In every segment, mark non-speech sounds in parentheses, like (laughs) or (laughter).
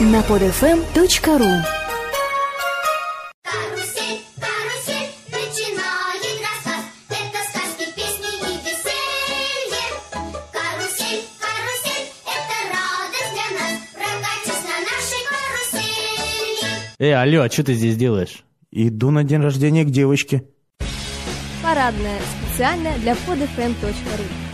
на podfm.ru Карусель, карусель, начинает рассказ. Это сказки, песни и веселье. Карусель, карусель, это радость для нас. Прокатись на нашей карусели. Эй, алло, а что ты здесь делаешь? Иду на день рождения к девочке. Парадная. Специально для podfm.ru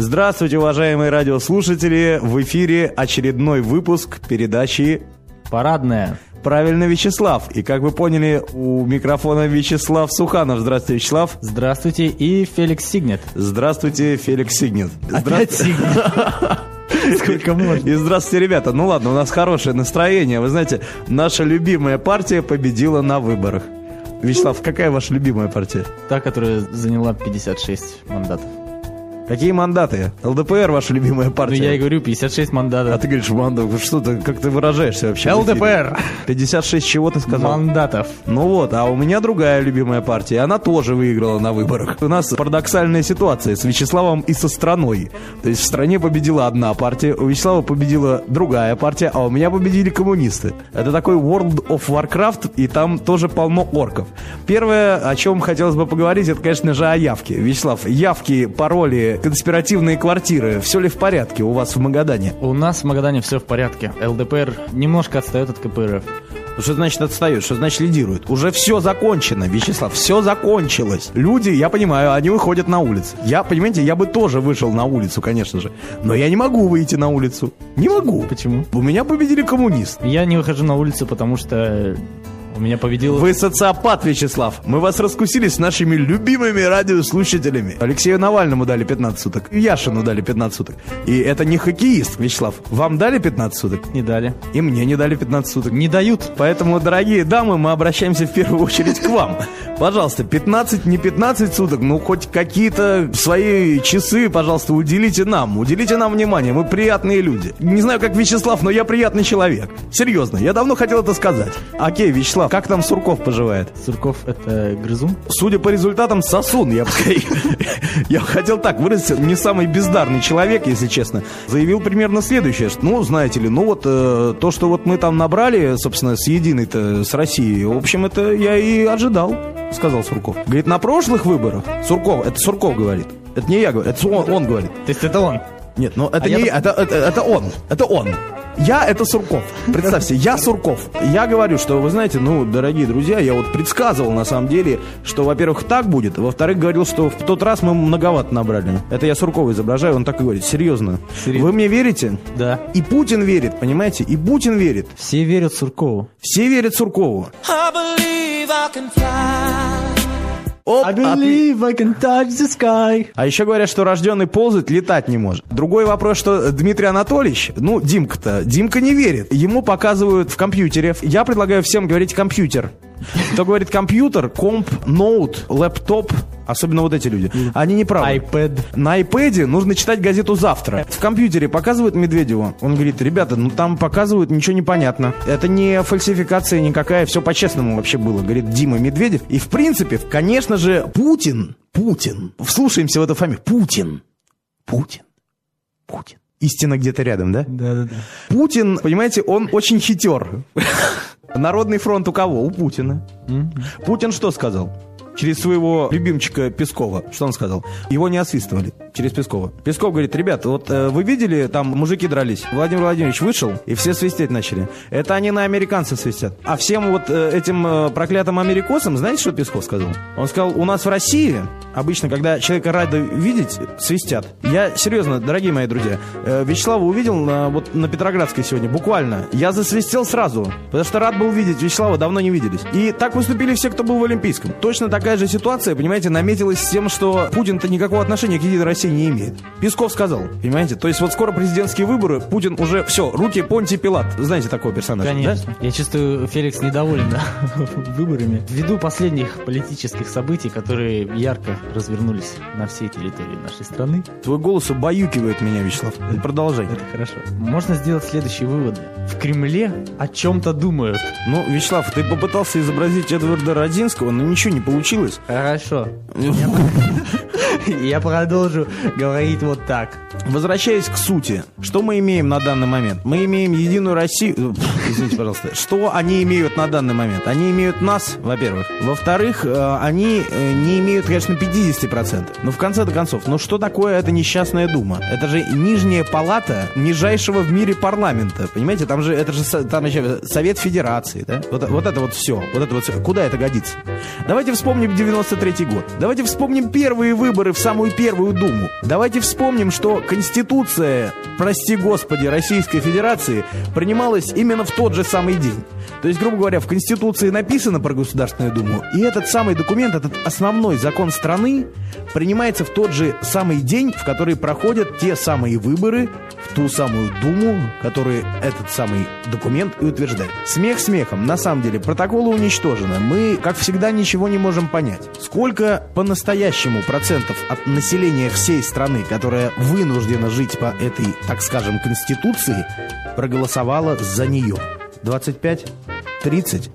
Здравствуйте, уважаемые радиослушатели! В эфире очередной выпуск передачи Парадная. «Правильно, Вячеслав». И, как вы поняли, у микрофона Вячеслав Суханов. Здравствуйте, Вячеслав. Здравствуйте, и Феликс Сигнет. Здравствуйте, Феликс Сигнет. Сигнет. (laughs) Сколько можно? И здравствуйте, ребята. Ну ладно, у нас хорошее настроение. Вы знаете, наша любимая партия победила на выборах. Вячеслав, какая ваша любимая партия? Та, которая заняла 56 мандатов. Какие мандаты? ЛДПР ваша любимая Ну, партия? я и говорю, 56 А мандатов. ты говоришь, мандат, что ты, как ты выражаешься вообще? ЛДПР. 56 чего ты сказал? Мандатов. Ну вот, а у меня другая любимая партия, она тоже выиграла на выборах. У нас парадоксальная ситуация с Вячеславом и со страной. То есть в стране победила одна партия, у Вячеслава победила другая партия, а у меня победили коммунисты. Это такой World of Warcraft, и там тоже полно орков. Первое, о чем хотелось бы поговорить, это, конечно же, о явке. Вячеслав, явки, пароли, конспиративные квартиры, все ли в порядке у вас в Магадане? У нас в Магадане все в порядке. ЛДПР немножко отстает от КПРФ. Что значит отстает? Что значит лидирует? Уже все закончено, Вячеслав, все закончилось. Люди, я понимаю, они выходят на улицу. Я, понимаете, я бы тоже вышел на улицу, конечно же. Но я не могу выйти на улицу. Не могу. Почему? У меня победили коммунисты. Я не выхожу на улицу, потому что у меня победил... Вы социопат, Вячеслав. Мы вас раскусили с нашими любимыми радиослушателями. Алексею Навальному дали 15 суток. И Яшину дали 15 суток. И это не хоккеист, Вячеслав. Вам дали 15 суток? Не дали. И мне не дали 15 суток. Не дают. Поэтому, дорогие дамы, мы обращаемся в первую очередь к вам. Пожалуйста, 15, не 15 суток, ну хоть какие-то свои часы, пожалуйста, уделите нам. Уделите нам внимание, мы приятные люди. Не знаю, как Вячеслав, но я приятный человек. Серьезно, я давно хотел это сказать. Окей, Вячеслав, как там Сурков поживает? Сурков это грызун? Судя по результатам, сосун, я бы Я хотел так выразиться, не самый бездарный человек, если честно. Заявил примерно следующее, что, ну, знаете ли, ну вот э, то, что вот мы там набрали, собственно, с единой-то, с Россией, в общем, это я и ожидал, сказал Сурков. Говорит, на прошлых выборах, Сурков, это Сурков говорит, это не я говорю, это он, он говорит. То есть это он? Нет, ну это А не я- я, это, это, это он, это он. Я это Сурков. Представьте, я Сурков. Я говорю, что, вы знаете, ну, дорогие друзья, я вот предсказывал на самом деле, что, во-первых, так будет, во-вторых, говорил, что в тот раз мы многовато набрали. Это я Суркова изображаю, он так и говорит. Серьезно. Серьезно? Вы мне верите? Да. И Путин верит, понимаете? И Путин верит. Все верят Суркову. Все верят Суркову. I believe I can fly. Оп, I believe I can touch the sky. А еще говорят, что рожденный ползать, летать не может. Другой вопрос, что Дмитрий Анатольевич, ну, Димка-то, Димка не верит. Ему показывают в компьютере. Я предлагаю всем говорить компьютер. Кто говорит компьютер, комп, ноут, лэптоп, особенно вот эти люди, они не правы. iPad. На iPad нужно читать газету завтра. В компьютере показывают Медведеву. Он говорит, ребята, ну там показывают, ничего не понятно. Это не фальсификация никакая, все по-честному вообще было, говорит Дима Медведев. И в принципе, конечно же, Путин, Путин, вслушаемся в эту фамилию, Путин, Путин, Путин. Истина где-то рядом, да? Да-да-да. Путин, понимаете, он очень хитер. Народный фронт у кого? У Путина. Путин что сказал? Через своего любимчика Пескова. Что он сказал? Его не освистывали через Пескова. Песков говорит, ребята, вот э, вы видели, там мужики дрались. Владимир Владимирович вышел, и все свистеть начали. Это они на американцев свистят. А всем вот э, этим э, проклятым америкосам, знаете, что Песков сказал? Он сказал, у нас в России обычно, когда человека рады видеть, свистят. Я серьезно, дорогие мои друзья, э, Вячеслава увидел на, вот на Петроградской сегодня, буквально. Я засвистел сразу, потому что рад был видеть Вячеслава, давно не виделись. И так поступили все, кто был в Олимпийском. Точно такая же ситуация, понимаете, наметилась с тем, что Путин-то никакого отношения к Единой России не имеет. Песков сказал, понимаете? То есть вот скоро президентские выборы, Путин уже, все, руки Понти Пилат. Знаете такого персонажа? да? Конечно. Я чувствую, Феликс недоволен да, (laughs) выборами. Ввиду последних политических событий, которые ярко развернулись на всей территории нашей страны, Твой голос убаюкивает меня, Вячеслав. Продолжай. это хорошо. Можно сделать следующие выводы. В Кремле о чем-то думают. Ну, Вячеслав, ты попытался изобразить Эдварда Родзинского, но ничего не получилось. Хорошо. (laughs) Я продолжу говорить вот так. Возвращаясь к сути, что мы имеем на данный момент? Мы имеем Единую Россию... Извините, пожалуйста. Что они имеют на данный момент? Они имеют нас, во-первых. Во-вторых, э, они э, не имеют, конечно, 50%. Но в конце-то концов, ну что такое эта несчастная дума? Это же нижняя палата нижайшего в мире парламента. Понимаете, там же, это же там еще Совет Федерации, да? Вот, вот это вот все. Вот это вот всё. Куда это годится? Давайте вспомним 93 год. Давайте вспомним первые выборы в самую первую Думу. Давайте вспомним, что Конституция, прости господи, Российской Федерации принималась именно в тот же самый день. То есть, грубо говоря, в Конституции написано про Государственную Думу, и этот самый документ, этот основной закон страны принимается в тот же самый день, в который проходят те самые выборы в ту самую Думу, который этот самый документ и утверждает. Смех смехом. На самом деле, протоколы уничтожены. Мы, как всегда, ничего не можем понять. Сколько по-настоящему процентов от населения всей страны, которая вынуждена жить по этой, так скажем, Конституции, проголосовало за нее? 25? 30?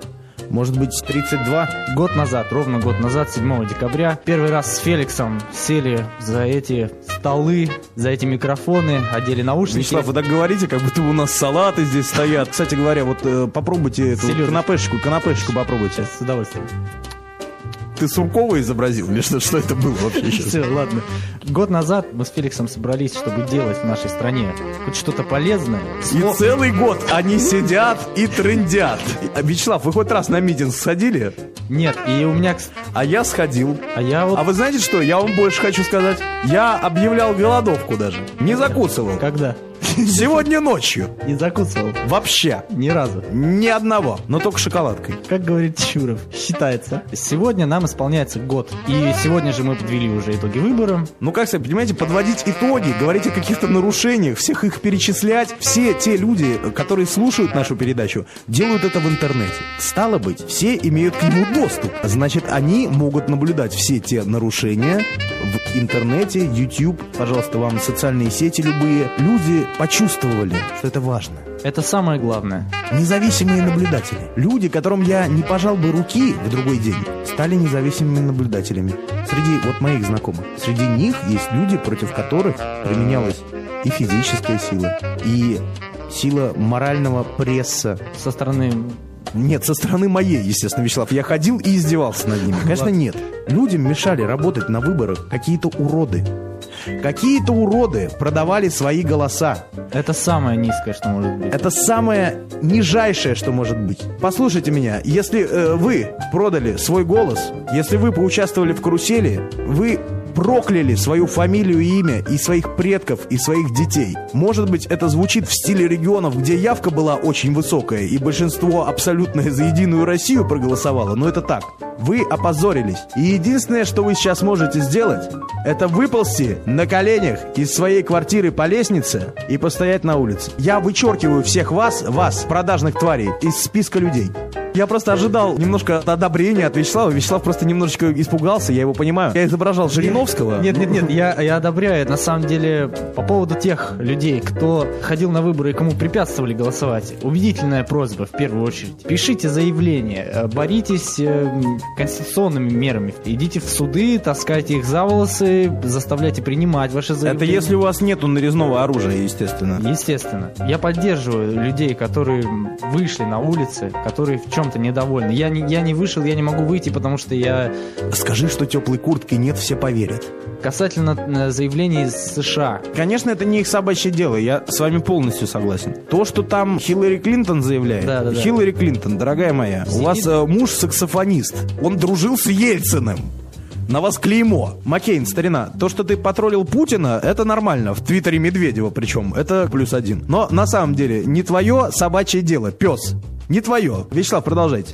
Может быть, 32? Год назад, ровно год назад, 7 декабря, первый раз с Феликсом сели за эти столы, за эти микрофоны, одели наушники. Вячеслав, вы так говорите, как будто у нас салаты здесь стоят. Кстати говоря, вот э, попробуйте эту Селёдочку. канапешечку, канапешечку попробуйте. Сейчас с удовольствием. Ты Суркова изобразил? Или что, что это было вообще сейчас? Все, ладно. Год назад мы с Феликсом собрались, чтобы делать в нашей стране хоть что-то полезное. И Смо- целый год они сидят и трындят. А, Вячеслав, вы хоть раз на митинг сходили? Нет, и у меня... А я сходил. А я вот... А вы знаете что? Я вам больше хочу сказать. Я объявлял голодовку даже. Не закусывал. Когда? (laughs) Сегодня ночью. Не закусывал. Вообще. Ни разу. Ни одного. Но только шоколадкой. Как говорит Чуров, считается. Сегодня нам исполняется год. И сегодня же мы подвели уже итоги выбора. Ну, как сказать, понимаете, подводить итоги, говорить о каких-то нарушениях, всех их перечислять. Все те люди, которые слушают нашу передачу, делают это в интернете. Стало быть, все имеют к нему доступ. Значит, они могут наблюдать все те нарушения в интернете, YouTube, пожалуйста, вам социальные сети любые. Люди почувствовали, что это важно. Это самое главное. Независимые наблюдатели. Люди, которым я не пожал бы руки в другой день, стали независимыми наблюдателями. Среди вот моих знакомых. Среди них есть люди, против которых применялась и физическая сила, и сила морального пресса. Со стороны... Нет, со стороны моей, естественно, Вячеслав. Я ходил и издевался над ними. Конечно, нет. Людям мешали работать на выборах какие-то уроды. Какие-то уроды продавали свои голоса. Это самое низкое, что может быть. Это самое нижайшее, что может быть. Послушайте меня, если э, вы продали свой голос, если вы поучаствовали в карусели, вы прокляли свою фамилию и имя и своих предков, и своих детей. Может быть, это звучит в стиле регионов, где явка была очень высокая, и большинство абсолютно за Единую Россию проголосовало, но это так. Вы опозорились. И единственное, что вы сейчас можете сделать, это выползти на коленях из своей квартиры по лестнице и постоять на улице. Я вычеркиваю всех вас, вас, продажных тварей, из списка людей. Я просто ожидал немножко одобрения от Вячеслава. Вячеслав просто немножечко испугался, я его понимаю. Я изображал Жириновского. Нет, нет, нет, я, я одобряю. На самом деле, по поводу тех людей, кто ходил на выборы и кому препятствовали голосовать, убедительная просьба в первую очередь. Пишите заявление, э, боритесь э, конституционными мерами. Идите в суды, таскайте их за волосы, заставляйте принимать ваши Это заявления. если у вас нету нарезного оружия, естественно. Естественно. Я поддерживаю людей, которые вышли на улицы, которые в чем-то недовольны. Я не, я не вышел, я не могу выйти, потому что я... Скажи, что теплой куртки нет, все поверят. Касательно э, заявлений из США. Конечно, это не их собачье дело, я с вами полностью согласен. То, что там Хиллари Клинтон заявляет, Да, да, да. Хиллари Клинтон, дорогая моя, у Сидит- вас э, муж саксофонист, он дружил с Ельциным. На вас клеймо. Маккейн, старина, то, что ты потроллил Путина, это нормально. В твиттере Медведева причем. Это плюс один. Но на самом деле не твое собачье дело, пес. Не твое. Вячеслав, продолжайте.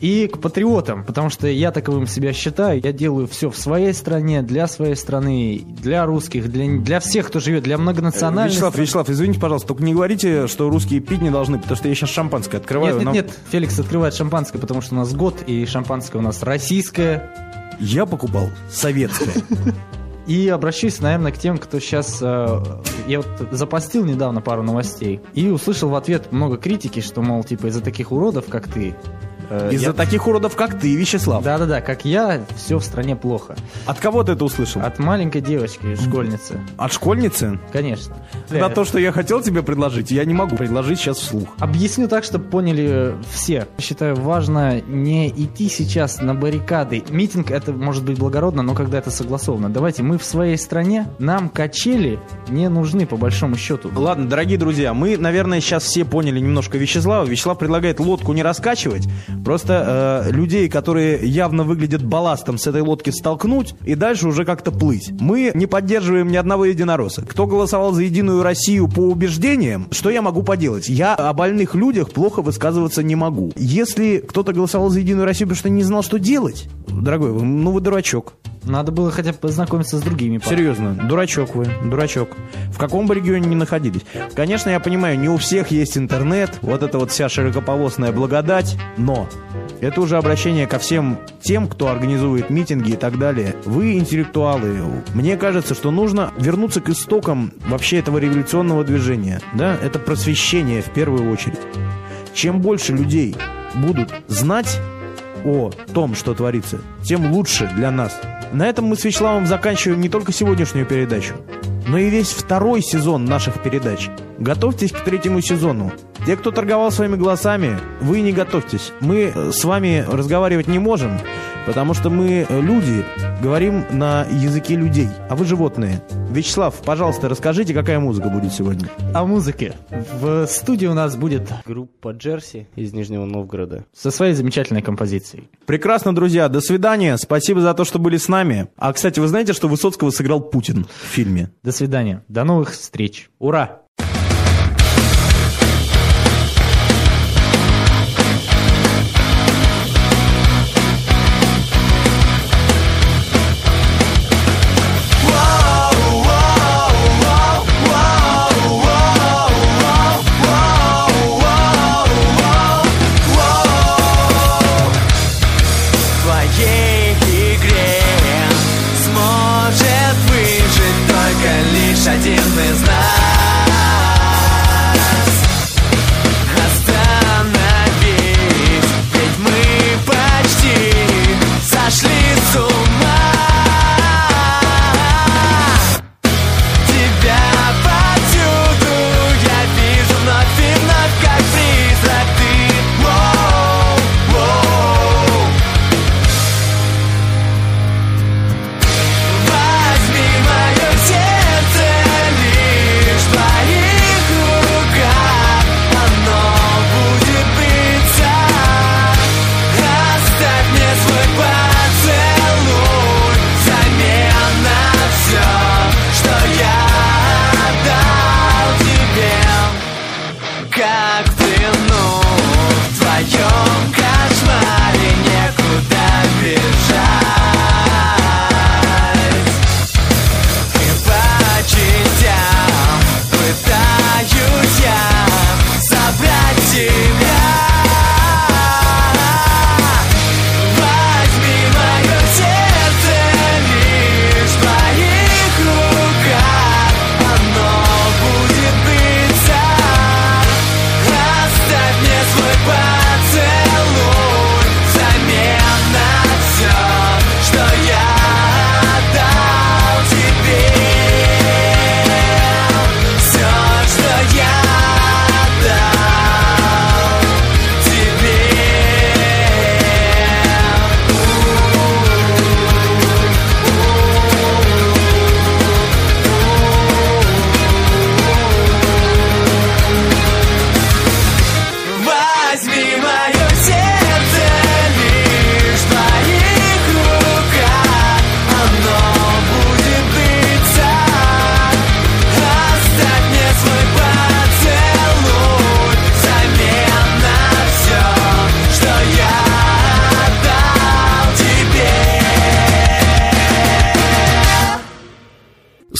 И к патриотам, потому что я таковым себя считаю. Я делаю все в своей стране, для своей страны, для русских, для, для всех, кто живет, для многонациональных. Вячеслав, стран. Вячеслав, извините, пожалуйста, только не говорите, что русские пить не должны, потому что я сейчас шампанское открываю. Нет, нет, нам- нет, Феликс открывает шампанское, потому что у нас год, и шампанское у нас российское. Я покупал советское. (laughs) И обращусь, наверное, к тем, кто сейчас... я вот запостил недавно пару новостей и услышал в ответ много критики, что, мол, типа, из-за таких уродов, как ты, Э, Из-за я- таких уродов, как ты, Вячеслав. Да-да-да, как я, все в стране плохо. От кого ты это услышал? От маленькой девочки, школьницы. От школьницы? Конечно. Да, Бля, то, что я хотел тебе предложить, я не могу предложить сейчас вслух. Объясню так, чтобы поняли э, все. Считаю, важно не идти сейчас на баррикады. Митинг это может быть благородно, но когда это согласовано. Давайте, мы в своей стране, нам качели не нужны по большому счету. Ладно, дорогие друзья, мы, наверное, сейчас все поняли немножко Вячеслава. Вячеслав предлагает лодку не раскачивать, просто э, людей, которые явно выглядят балластом, с этой лодки столкнуть и дальше уже как-то плыть. Мы не поддерживаем ни одного единоросса. Кто голосовал за Единую Россию по убеждениям, что я могу поделать? Я о больных людях плохо высказываться не могу. Если кто-то голосовал за Единую Россию, потому что не знал, что делать, дорогой, ну вы дурачок. Надо было хотя бы познакомиться с другими. парнями. Серьезно, дурачок вы, дурачок. В каком бы регионе ни находились. Конечно, я понимаю, не у всех есть интернет, вот это вот вся широкополосная благодать, но это уже обращение ко всем тем, кто организует митинги и так далее. Вы интеллектуалы. Мне кажется, что нужно вернуться к истокам вообще этого революционного движения. Да, это просвещение в первую очередь. Чем больше людей будут знать о том, что творится, тем лучше для нас. На этом мы с Вячеславом заканчиваем не только сегодняшнюю передачу, но и весь второй сезон наших передач. Готовьтесь к третьему сезону. Те, кто торговал своими голосами, вы не готовьтесь. Мы э, с вами разговаривать не можем, потому что мы, э, люди, говорим на языке людей, а вы животные. Вячеслав, пожалуйста, расскажите, какая музыка будет сегодня. О музыке. В студии у нас будет Группа Джерси из Нижнего Новгорода. со своей замечательной композицией. Прекрасно, друзья, до свидания. Спасибо за то, что были с нами. А, кстати, вы знаете, что Высоцкого сыграл Путин в фильме? До свидания. До новых встреч. Ура!